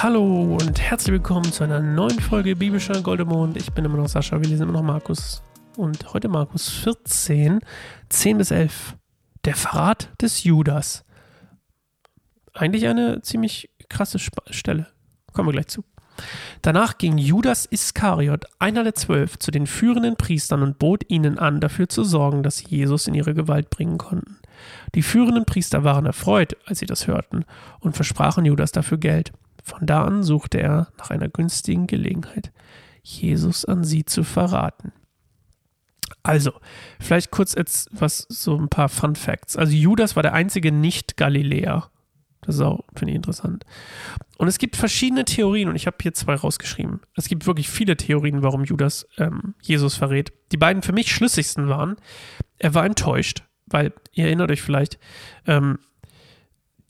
Hallo und herzlich willkommen zu einer neuen Folge Biblischer Goldemond. Ich bin immer noch Sascha, wir lesen immer noch Markus. Und heute Markus 14, 10 bis 11. Der Verrat des Judas. Eigentlich eine ziemlich krasse Stelle. Kommen wir gleich zu. Danach ging Judas Iskariot, einer der zwölf, zu den führenden Priestern und bot ihnen an, dafür zu sorgen, dass sie Jesus in ihre Gewalt bringen konnten. Die führenden Priester waren erfreut, als sie das hörten, und versprachen Judas dafür Geld. Von da an suchte er nach einer günstigen Gelegenheit, Jesus an sie zu verraten. Also, vielleicht kurz jetzt was, so ein paar Fun Facts. Also, Judas war der einzige Nicht-Galiläer. Das ist auch, finde ich, interessant. Und es gibt verschiedene Theorien und ich habe hier zwei rausgeschrieben. Es gibt wirklich viele Theorien, warum Judas ähm, Jesus verrät. Die beiden für mich schlüssigsten waren, er war enttäuscht, weil, ihr erinnert euch vielleicht, ähm,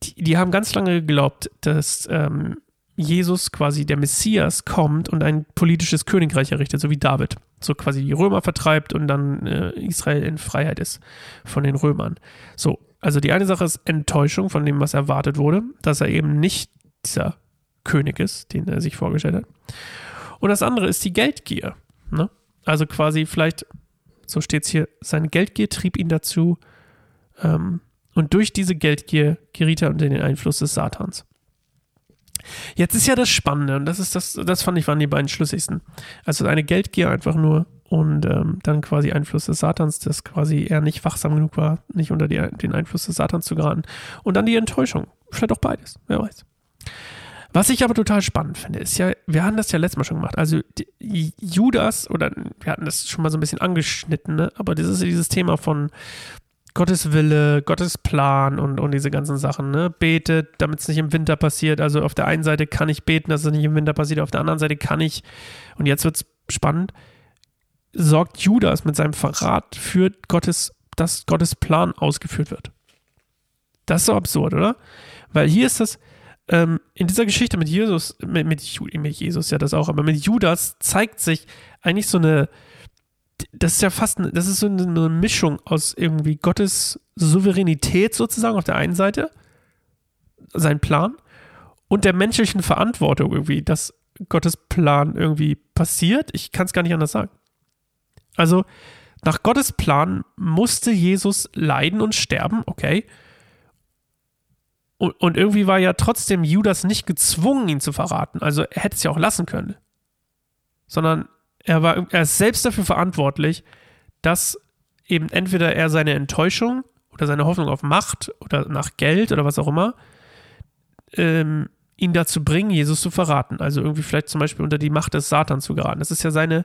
die, die, haben ganz lange geglaubt, dass ähm, Jesus quasi der Messias kommt und ein politisches Königreich errichtet, so wie David. So quasi die Römer vertreibt und dann äh, Israel in Freiheit ist von den Römern. So, also die eine Sache ist Enttäuschung von dem, was erwartet wurde, dass er eben nicht dieser König ist, den er sich vorgestellt hat. Und das andere ist die Geldgier. Ne? Also quasi vielleicht, so steht es hier, seine Geldgier trieb ihn dazu, ähm, und durch diese Geldgier geriet er unter den Einfluss des Satans. Jetzt ist ja das Spannende, und das ist das, das fand ich waren die beiden schlüssigsten. Also eine Geldgier einfach nur und ähm, dann quasi Einfluss des Satans, dass quasi er nicht wachsam genug war, nicht unter die, den Einfluss des Satans zu geraten. Und dann die Enttäuschung. Vielleicht auch beides, wer weiß. Was ich aber total spannend finde, ist ja, wir haben das ja letztes Mal schon gemacht. Also Judas, oder wir hatten das schon mal so ein bisschen angeschnitten, ne? aber das ist dieses Thema von Gottes Wille, Gottes Plan und, und diese ganzen Sachen, ne? Betet, damit es nicht im Winter passiert. Also auf der einen Seite kann ich beten, dass es nicht im Winter passiert, auf der anderen Seite kann ich, und jetzt wird es spannend, sorgt Judas mit seinem Verrat für Gottes, dass Gottes Plan ausgeführt wird. Das ist so absurd, oder? Weil hier ist das, ähm, in dieser Geschichte mit Jesus, mit, mit, mit Jesus ja das auch, aber mit Judas zeigt sich eigentlich so eine, das ist ja fast, das ist so eine, Mischung aus irgendwie Gottes Souveränität sozusagen auf der einen Seite, sein Plan, und der menschlichen Verantwortung irgendwie, dass Gottes Plan irgendwie passiert. Ich kann es gar nicht anders sagen. Also, nach Gottes Plan musste Jesus leiden und sterben, okay. Und, und, irgendwie war ja trotzdem Judas nicht gezwungen, ihn zu verraten. Also er hätte es ja auch lassen können. Sondern er war er ist selbst dafür verantwortlich, dass eben entweder er seine Enttäuschung oder seine Hoffnung auf Macht oder nach Geld oder was auch immer ähm, ihn dazu bringen, Jesus zu verraten. Also irgendwie vielleicht zum Beispiel unter die Macht des Satans zu geraten. Das ist ja seine,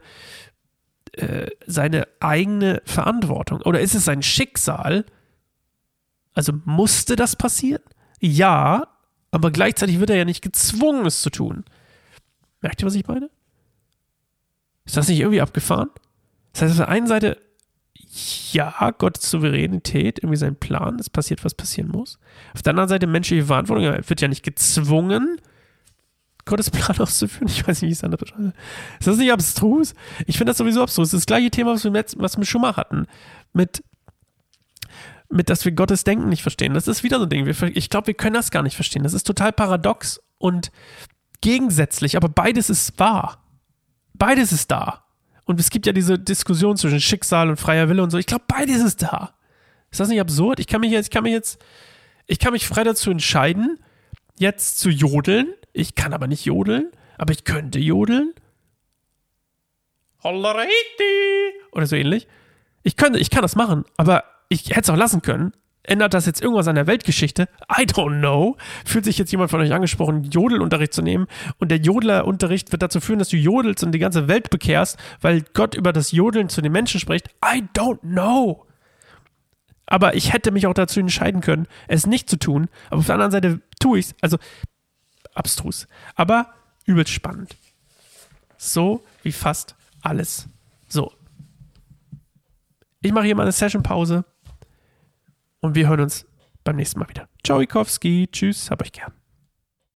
äh, seine eigene Verantwortung. Oder ist es sein Schicksal? Also musste das passieren? Ja, aber gleichzeitig wird er ja nicht gezwungen, es zu tun. Merkt ihr, was ich meine? Ist das nicht irgendwie abgefahren? Das heißt, auf der einen Seite, ja, Gottes Souveränität, irgendwie sein Plan, es passiert, was passieren muss. Auf der anderen Seite menschliche Verantwortung, er wird ja nicht gezwungen, Gottes Plan auszuführen. Ich weiß nicht, wie ich es anders beschreibe. Ist das nicht abstrus? Ich finde das sowieso abstrus. Das, ist das gleiche Thema, was wir, mit, was wir schon mal hatten. Mit, mit, dass wir Gottes Denken nicht verstehen. Das ist wieder so ein Ding. Wir, ich glaube, wir können das gar nicht verstehen. Das ist total paradox und gegensätzlich, aber beides ist wahr beides ist da. Und es gibt ja diese Diskussion zwischen Schicksal und freier Wille und so. Ich glaube, beides ist da. Ist das nicht absurd? Ich kann mich jetzt, ich kann mich jetzt, ich kann mich frei dazu entscheiden, jetzt zu jodeln. Ich kann aber nicht jodeln, aber ich könnte jodeln. Oder so ähnlich. Ich könnte, ich kann das machen, aber ich hätte es auch lassen können. Ändert das jetzt irgendwas an der Weltgeschichte? I don't know. Fühlt sich jetzt jemand von euch angesprochen, Jodelunterricht zu nehmen und der Jodlerunterricht wird dazu führen, dass du jodelst und die ganze Welt bekehrst, weil Gott über das Jodeln zu den Menschen spricht? I don't know. Aber ich hätte mich auch dazu entscheiden können, es nicht zu tun. Aber auf der anderen Seite tue ich es. Also abstrus. Aber übelst spannend. So wie fast alles. So. Ich mache hier mal eine Session-Pause und wir hören uns beim nächsten Mal wieder. Ciao, Ikowski. Tschüss, hab euch gern.